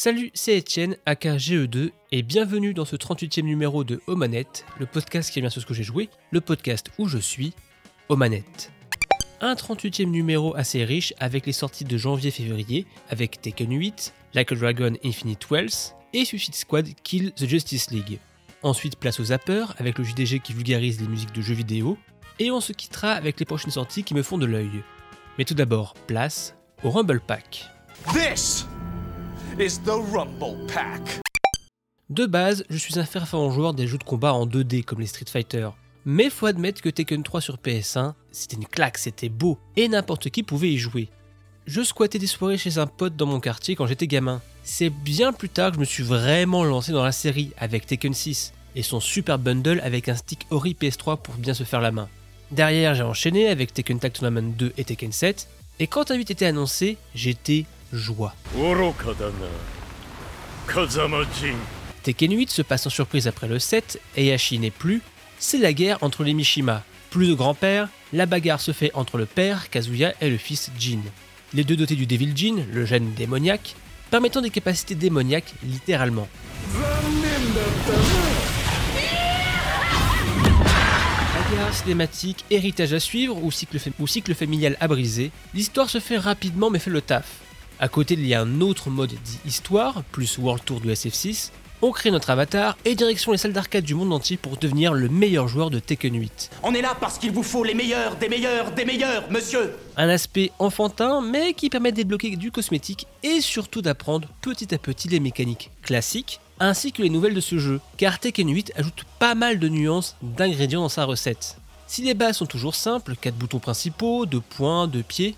Salut, c'est Etienne, aka GE2, et bienvenue dans ce 38e numéro de Omanette, le podcast qui revient sur ce que j'ai joué, le podcast où je suis, Omanette. Un 38e numéro assez riche avec les sorties de janvier-février, avec Tekken 8, Like a Dragon Infinite Wells et Suicide Squad Kill the Justice League. Ensuite, place aux zappers avec le JDG qui vulgarise les musiques de jeux vidéo, et on se quittera avec les prochaines sorties qui me font de l'œil. Mais tout d'abord, place au Rumble Pack. Is the Rumble Pack. De base, je suis un fervent joueur des jeux de combat en 2D comme les Street Fighter. Mais faut admettre que Tekken 3 sur PS1, c'était une claque, c'était beau, et n'importe qui pouvait y jouer. Je squattais des soirées chez un pote dans mon quartier quand j'étais gamin. C'est bien plus tard que je me suis vraiment lancé dans la série avec Tekken 6 et son super bundle avec un stick Ori PS3 pour bien se faire la main. Derrière, j'ai enchaîné avec Tekken Tag Tournament 2 et Tekken 7, et quand un 8 était annoncé, j'étais joie. Tekken 8 se passe en surprise après le 7, Heihachi n'est plus, c'est la guerre entre les Mishima. Plus de grand-père, la bagarre se fait entre le père, Kazuya, et le fils, Jin. Les deux dotés du Devil Jin, le gène démoniaque, permettant des capacités démoniaques littéralement. Bagarre cinématique, héritage à suivre ou cycle, fa- ou cycle familial à briser, l'histoire se fait rapidement mais fait le taf. À côté, il y a un autre mode dit histoire, plus World Tour du SF6. On crée notre avatar et direction les salles d'arcade du monde entier pour devenir le meilleur joueur de Tekken 8. On est là parce qu'il vous faut les meilleurs, des meilleurs, des meilleurs, monsieur Un aspect enfantin mais qui permet de débloquer du cosmétique et surtout d'apprendre petit à petit les mécaniques classiques ainsi que les nouvelles de ce jeu, car Tekken 8 ajoute pas mal de nuances d'ingrédients dans sa recette. Si les bases sont toujours simples, 4 boutons principaux, 2 points, 2 pieds,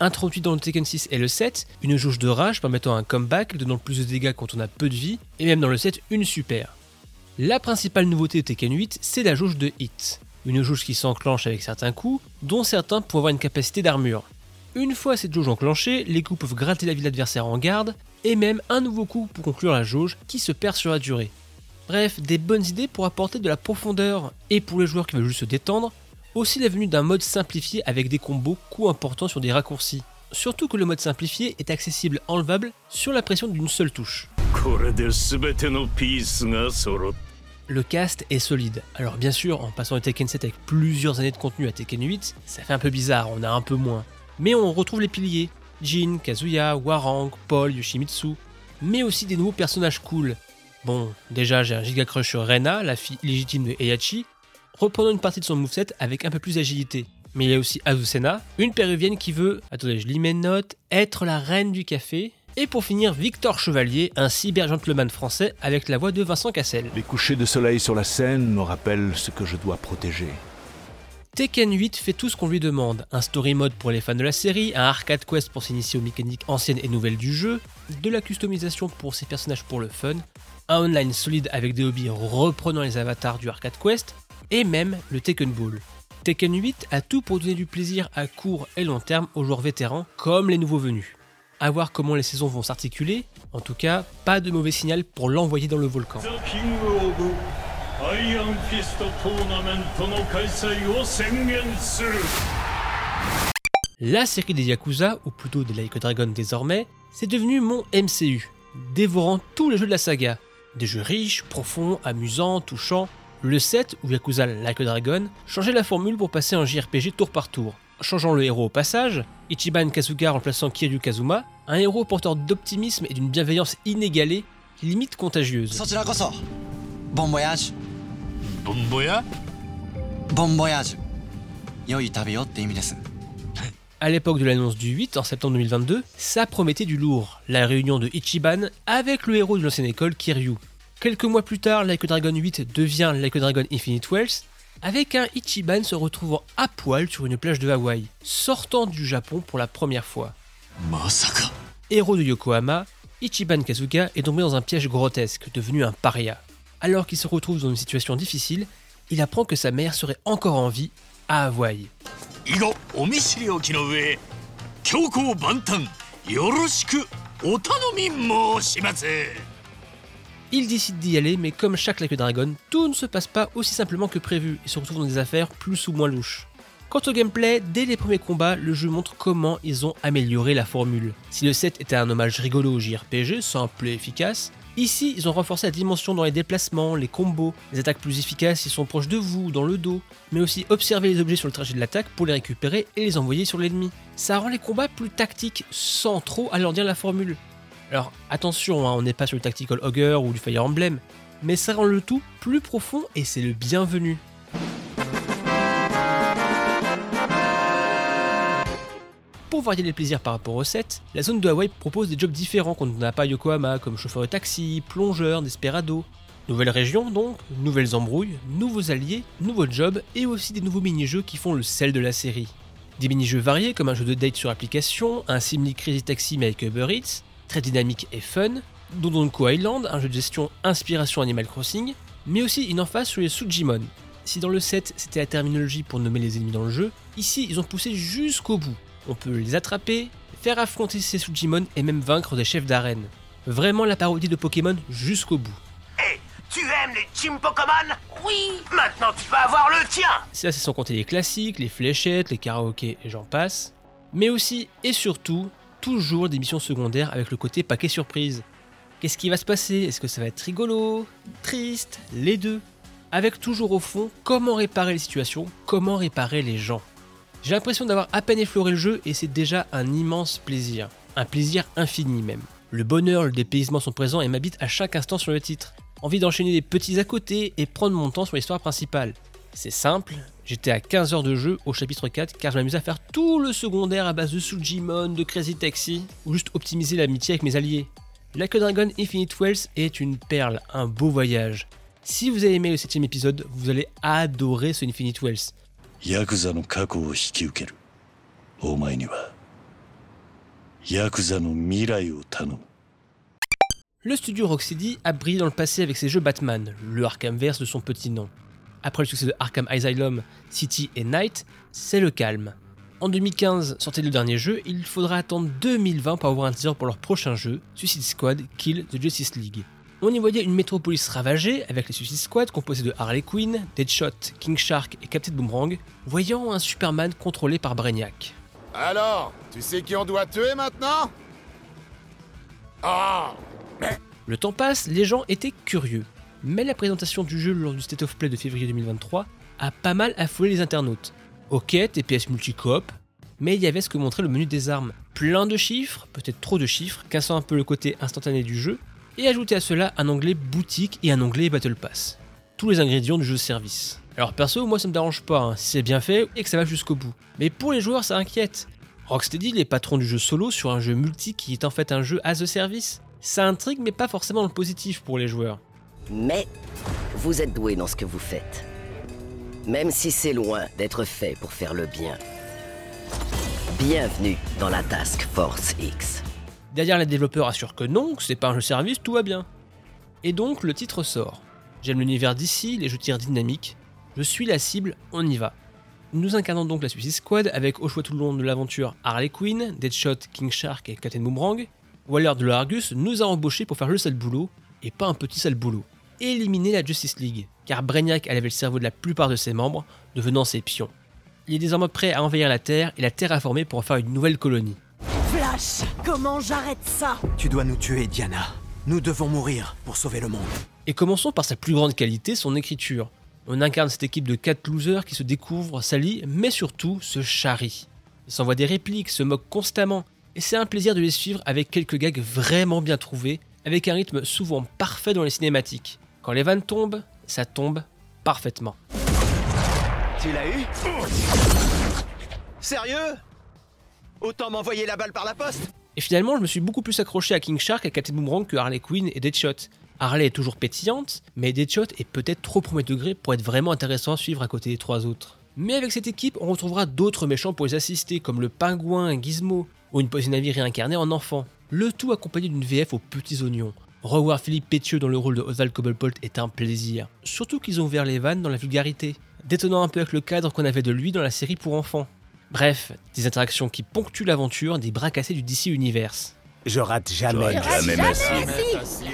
introduit dans le Tekken 6 et le 7, une jauge de rage permettant un comeback, donnant plus de dégâts quand on a peu de vie, et même dans le 7, une super. La principale nouveauté de Tekken 8, c'est la jauge de hit. Une jauge qui s'enclenche avec certains coups, dont certains pour avoir une capacité d'armure. Une fois cette jauge enclenchée, les coups peuvent gratter la vie de l'adversaire en garde, et même un nouveau coup pour conclure la jauge qui se perd sur la durée. Bref, des bonnes idées pour apporter de la profondeur, et pour les joueurs qui veulent juste se détendre, aussi la venue d'un mode simplifié avec des combos coûts importants sur des raccourcis. Surtout que le mode simplifié est accessible enlevable sur la pression d'une seule touche. Le cast est solide. Alors bien sûr, en passant de Tekken 7 avec plusieurs années de contenu à Tekken 8, ça fait un peu bizarre, on a un peu moins. Mais on retrouve les piliers, Jin, Kazuya, Warang, Paul, Yoshimitsu, mais aussi des nouveaux personnages cool. Bon, déjà j'ai un giga crush sur Rena, la fille légitime de Heihachi, reprenant une partie de son moveset avec un peu plus d'agilité. Mais il y a aussi Azucena, une péruvienne qui veut, attendez je lis mes notes, être la reine du café. Et pour finir, Victor Chevalier, un cyber-gentleman français avec la voix de Vincent Cassel. Les couchers de soleil sur la scène me rappellent ce que je dois protéger. Tekken 8 fait tout ce qu'on lui demande. Un story mode pour les fans de la série, un arcade quest pour s'initier aux mécaniques anciennes et nouvelles du jeu, de la customisation pour ses personnages pour le fun, un online solide avec des hobbies reprenant les avatars du arcade quest, et même le Tekken Ball. Tekken 8 a tout pour donner du plaisir à court et long terme aux joueurs vétérans comme les nouveaux venus. À voir comment les saisons vont s'articuler, en tout cas, pas de mauvais signal pour l'envoyer dans le volcan. La série des Yakuza, ou plutôt des Like Dragon désormais, c'est devenu mon MCU, dévorant tous les jeux de la saga. Des jeux riches, profonds, amusants, touchants, le 7 ou Yakuza Like a Dragon changeait la formule pour passer un JRPG tour par tour, changeant le héros au passage, Ichiban Kazuka remplaçant Kiryu Kazuma, un héros porteur d'optimisme et d'une bienveillance inégalée, limite contagieuse. Bon voyage. Bon voyage? Bon voyage. À l'époque de l'annonce du 8, en septembre 2022, ça promettait du lourd, la réunion de Ichiban avec le héros de l'ancienne école Kiryu, Quelques mois plus tard, Like Dragon 8 devient Like Dragon Infinite Wealth, avec un Ichiban se retrouvant à poil sur une plage de Hawaï, sortant du Japon pour la première fois. Héros de Yokohama, Ichiban Kazuka est tombé dans un piège grotesque, devenu un paria. Alors qu'il se retrouve dans une situation difficile, il apprend que sa mère serait encore en vie à Hawaï. Il décide d'y aller, mais comme chaque Like Dragon, tout ne se passe pas aussi simplement que prévu et se retrouve dans des affaires plus ou moins louches. Quant au gameplay, dès les premiers combats, le jeu montre comment ils ont amélioré la formule. Si le set était un hommage rigolo au JRPG, simple et efficace, ici ils ont renforcé la dimension dans les déplacements, les combos, les attaques plus efficaces s'ils sont proches de vous, dans le dos, mais aussi observer les objets sur le trajet de l'attaque pour les récupérer et les envoyer sur l'ennemi. Ça rend les combats plus tactiques sans trop alourdir la formule. Alors attention, hein, on n'est pas sur le Tactical Ogre ou du Fire Emblem, mais ça rend le tout plus profond et c'est le bienvenu. Pour varier les plaisirs par rapport au set, la zone de Hawaï propose des jobs différents qu'on n'a pas à Yokohama, comme chauffeur de taxi, plongeur, desperado. Nouvelle région donc, nouvelles embrouilles, nouveaux alliés, nouveaux jobs et aussi des nouveaux mini-jeux qui font le sel de la série. Des mini-jeux variés comme un jeu de date sur application, un simili Crazy Taxi mais avec Uber Eats, très dynamique et fun, Dodonko Island, un jeu de gestion inspiration Animal Crossing, mais aussi une emphase sur les Sujimon. Si dans le set c'était la terminologie pour nommer les ennemis dans le jeu, ici ils ont poussé jusqu'au bout. On peut les attraper, faire affronter ces Sujimon et même vaincre des chefs d'arène. Vraiment la parodie de Pokémon jusqu'au bout. Hé, tu aimes les Team Pokémon? Oui Maintenant tu vas avoir le tien Ça c'est sans compter les classiques, les fléchettes, les karaokés et j'en passe. Mais aussi et surtout, toujours des missions secondaires avec le côté paquet surprise. Qu'est-ce qui va se passer? Est-ce que ça va être rigolo Triste Les deux? Avec toujours au fond comment réparer les situations, comment réparer les gens. J'ai l'impression d'avoir à peine effleuré le jeu et c'est déjà un immense plaisir. Un plaisir infini même. Le bonheur, le dépaysement sont présents et m'habitent à chaque instant sur le titre. Envie d'enchaîner des petits à côté et prendre mon temps sur l'histoire principale. C'est simple, J'étais à 15 heures de jeu au chapitre 4 car je m'amusais à faire tout le secondaire à base de Sujimon, de Crazy Taxi ou juste optimiser l'amitié avec mes alliés. Like a Dragon Infinite Wells est une perle, un beau voyage. Si vous avez aimé le 7 épisode, vous allez adorer ce Infinite Wells. Le studio Rocksteady a brillé dans le passé avec ses jeux Batman, le Arkhamverse de son petit nom. Après le succès de Arkham Asylum, City et Night, c'est le calme. En 2015 sortait le dernier jeu, il faudra attendre 2020 pour avoir un teaser pour leur prochain jeu, Suicide Squad Kill the Justice League. On y voyait une métropolis ravagée avec les Suicide Squad composés de Harley Quinn, Deadshot, King Shark et Captain Boomerang, voyant un Superman contrôlé par Brainiac. Alors, tu sais qui on doit tuer maintenant? Oh Le temps passe, les gens étaient curieux, mais la présentation du jeu lors du State of Play de février 2023 a pas mal affolé les internautes. Ok, TPS multicoop, mais il y avait ce que montrait le menu des armes. Plein de chiffres, peut-être trop de chiffres, cassant un peu le côté instantané du jeu, et ajouter à cela un onglet boutique et un onglet Battle Pass. Tous les ingrédients du jeu service. Alors perso, moi ça me dérange pas, hein, si c'est bien fait et que ça va jusqu'au bout. Mais pour les joueurs, ça inquiète. Rocksteady, les patrons du jeu solo sur un jeu multi qui est en fait un jeu as a service, ça intrigue mais pas forcément le positif pour les joueurs. Mais vous êtes doué dans ce que vous faites. Même si c'est loin d'être fait pour faire le bien. Bienvenue dans la Task Force X. Derrière les développeurs assurent que non, que c'est pas un jeu service, tout va bien. Et donc le titre sort. J'aime l'univers d'ici, les jeux dynamiques. Je suis la cible, on y va. Nous incarnons donc la Suicide Squad avec au choix tout le long de l'aventure Harley Quinn, Deadshot, King Shark et Captain Boomerang. Waller de l'Argus nous a embauchés pour faire le sale boulot, et pas un petit sale boulot. Éliminer la Justice League, car Brainiac avait le cerveau de la plupart de ses membres, devenant ses pions. Il est désormais prêt à envahir la Terre et la terraformer pour en faire une nouvelle colonie. Flash, comment j'arrête ça? Tu dois nous tuer, Diana. Nous devons mourir pour sauver le monde. Et commençons par sa plus grande qualité, son écriture. On incarne cette équipe de 4 losers qui se découvrent, s'allient, mais surtout se charrient. Ils s'envoient des répliques, se moquent constamment, et c'est un plaisir de les suivre avec quelques gags vraiment bien trouvés, avec un rythme souvent parfait dans les cinématiques. Quand les vannes tombent, ça tombe parfaitement. Tu l'as eu Sérieux Autant m'envoyer la balle par la poste Et finalement, je me suis beaucoup plus accroché à King Shark et Captain Boomerang que Harley Quinn et Deadshot. Harley est toujours pétillante, mais Deadshot est peut-être trop premier degré pour être vraiment intéressant à suivre à côté des trois autres. Mais avec cette équipe, on retrouvera d'autres méchants pour les assister, comme le pingouin, Gizmo, ou une Poison Ivy réincarnée en enfant. Le tout accompagné d'une VF aux petits oignons. Revoir Philippe Pétieux dans le rôle de Oswald Cobblepot est un plaisir. Surtout qu'ils ont ouvert les vannes dans la vulgarité, détonnant un peu avec le cadre qu'on avait de lui dans la série pour enfants. Bref, des interactions qui ponctuent l'aventure des bras cassés du DC Universe. Je rate jamais. Jamais ma cible.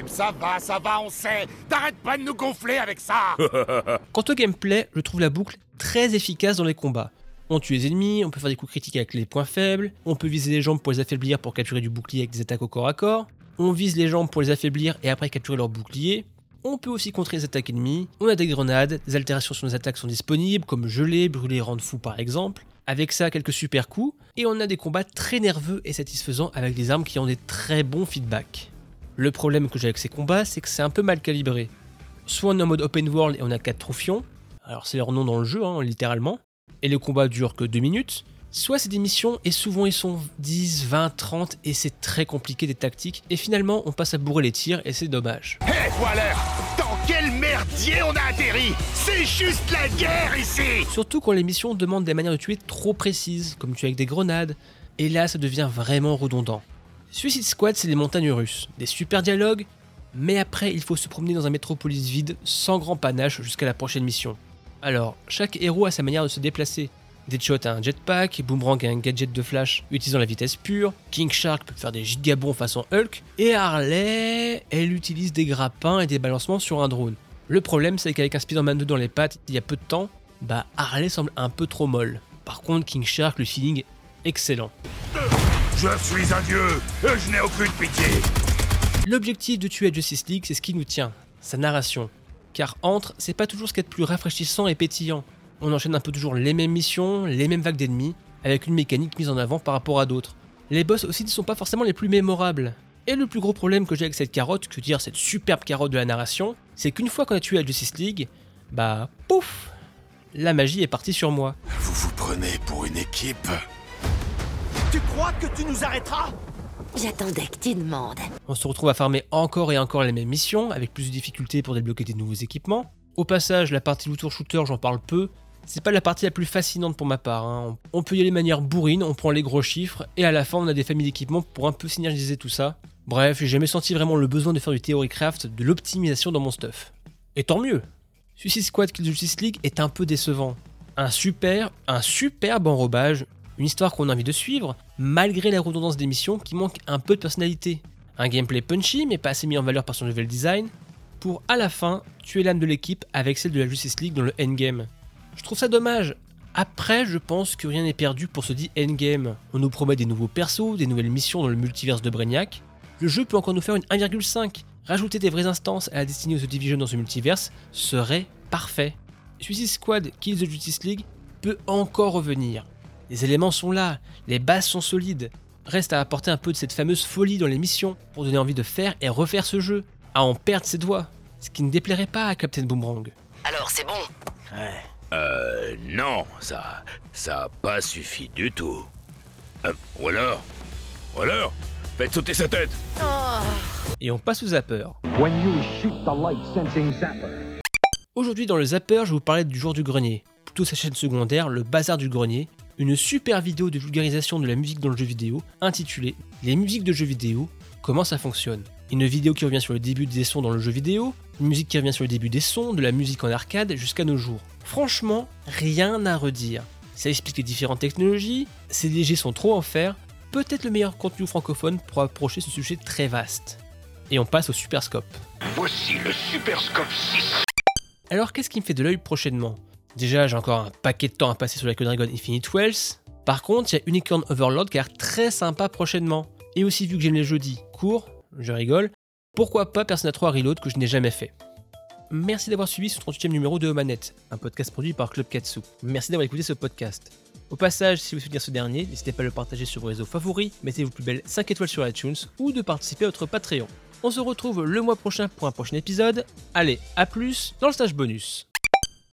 Ça va, ça va, on sait T'arrêtes pas de nous gonfler avec ça Quant au gameplay, je trouve la boucle très efficace dans les combats. On tue les ennemis, on peut faire des coups critiques avec les points faibles, on peut viser les jambes pour les affaiblir pour capturer du bouclier avec des attaques au corps à corps, on vise les jambes pour les affaiblir et après capturer leur bouclier, on peut aussi contrer les attaques ennemies, on a des grenades, des altérations sur nos attaques sont disponibles, comme geler, brûler, rendre fou par exemple. Avec ça, quelques super coups, et on a des combats très nerveux et satisfaisants avec des armes qui ont des très bons feedbacks. Le problème que j'ai avec ces combats, c'est que c'est un peu mal calibré. Soit on est en mode open world et on a 4 trophions, alors c'est leur nom dans le jeu, hein, littéralement, et le combat dure que 2 minutes, soit c'est des missions et souvent ils sont 10, 20, 30 et c'est très compliqué des tactiques, et finalement on passe à bourrer les tirs et c'est dommage. Hé, hey, Waller Dans quel merdier on a atterri? C'est juste la guerre ici Surtout quand les missions demandent des manières de tuer trop précises, comme tuer avec des grenades, et là ça devient vraiment redondant. Suicide Squad, c'est des montagnes russes, des super dialogues, mais après il faut se promener dans un métropolis vide sans grand panache jusqu'à la prochaine mission. Alors, chaque héros a sa manière de se déplacer. Deadshot a un jetpack, Boomerang a un gadget de flash utilisant la vitesse pure, King Shark peut faire des gigabons façon Hulk, et Harley, elle utilise des grappins et des balancements sur un drone. Le problème, c'est qu'avec un Spider-Man 2 dans les pattes il y a peu de temps, bah Harley semble un peu trop molle. Par contre, King Shark, le feeling est excellent. Je suis un dieu, et je n'ai aucune pitié. L'objectif de tuer Justice League, c'est ce qui nous tient, sa narration. Car entre, c'est pas toujours ce qu'il y a de plus rafraîchissant et pétillant. On enchaîne un peu toujours les mêmes missions, les mêmes vagues d'ennemis, avec une mécanique mise en avant par rapport à d'autres. Les boss aussi ne sont pas forcément les plus mémorables. Et le plus gros problème que j'ai avec cette carotte, que dire cette superbe carotte de la narration, c'est qu'une fois qu'on a tué à Justice League, bah pouf La magie est partie sur moi. Vous vous prenez pour une équipe Tu crois que tu nous arrêteras? J'attendais que tu demandes. On se retrouve à farmer encore et encore les mêmes missions, avec plus de difficultés pour débloquer des nouveaux équipements. Au passage, la partie Looter Shooter, j'en parle peu. C'est pas la partie la plus fascinante pour ma part. Hein. On peut y aller de manière bourrine, on prend les gros chiffres, et à la fin, on a des familles d'équipements pour un peu synergiser tout ça. Bref, j'ai jamais senti vraiment le besoin de faire du theorycraft, de l'optimisation dans mon stuff. Et tant mieux Suicide Squad Kill Justice League est un peu décevant. Un super, un superbe enrobage, une histoire qu'on a envie de suivre, malgré la redondance des missions qui manque un peu de personnalité. Un gameplay punchy mais pas assez mis en valeur par son level design, pour à la fin tuer l'âme de l'équipe avec celle de la Justice League dans le endgame. Je trouve ça dommage. Après, je pense que rien n'est perdu pour ce dit endgame. On nous promet des nouveaux persos, des nouvelles missions dans le multiverse de Brainiac. Le jeu peut encore nous faire une 1,5. Rajouter des vraies instances à la destinée de The Division dans ce multiverse serait parfait. Suicide Squad Kill the Justice League peut encore revenir. Les éléments sont là, les bases sont solides. Reste à apporter un peu de cette fameuse folie dans les missions pour donner envie de faire et refaire ce jeu, à en perdre ses doigts, ce qui ne déplairait pas à Captain Boomerang. Alors c'est bon Ouais. Euh, non, ça, ça a pas suffi du tout. Euh, ou alors, ou alors, faites sauter sa tête. Et on passe au zapper. Aujourd'hui dans le zapper, je vais vous parler du jour du grenier, plutôt sa chaîne secondaire, le bazar du grenier, une super vidéo de vulgarisation de la musique dans le jeu vidéo intitulée Les musiques de jeux vidéo, comment ça fonctionne. Une vidéo qui revient sur le début des sons dans le jeu vidéo, une musique qui revient sur le début des sons, de la musique en arcade jusqu'à nos jours. Franchement, rien à redire. Ça explique les différentes technologies, ces DG sont trop en fer, peut-être le meilleur contenu francophone pour approcher ce sujet très vaste. Et on passe au Super Scope. Voici le Super Scope 6. Alors qu'est-ce qui me fait de l'œil prochainement? Déjà, j'ai encore un paquet de temps à passer sur la Dragon Infinite Wells. Par contre, il y a Unicorn Overlord qui a l'air très sympa prochainement. Et aussi, vu que j'aime les jeudis courts, je rigole, pourquoi pas Persona 3 Reload que je n'ai jamais fait? Merci d'avoir suivi ce 38e numéro de Manette, un podcast produit par Club Katsu. Merci d'avoir écouté ce podcast. Au passage, si vous soutenez ce dernier, n'hésitez pas à le partager sur vos réseaux favoris, mettez vos plus belles 5 étoiles sur iTunes ou de participer à notre Patreon. On se retrouve le mois prochain pour un prochain épisode. Allez, à plus dans le stage bonus.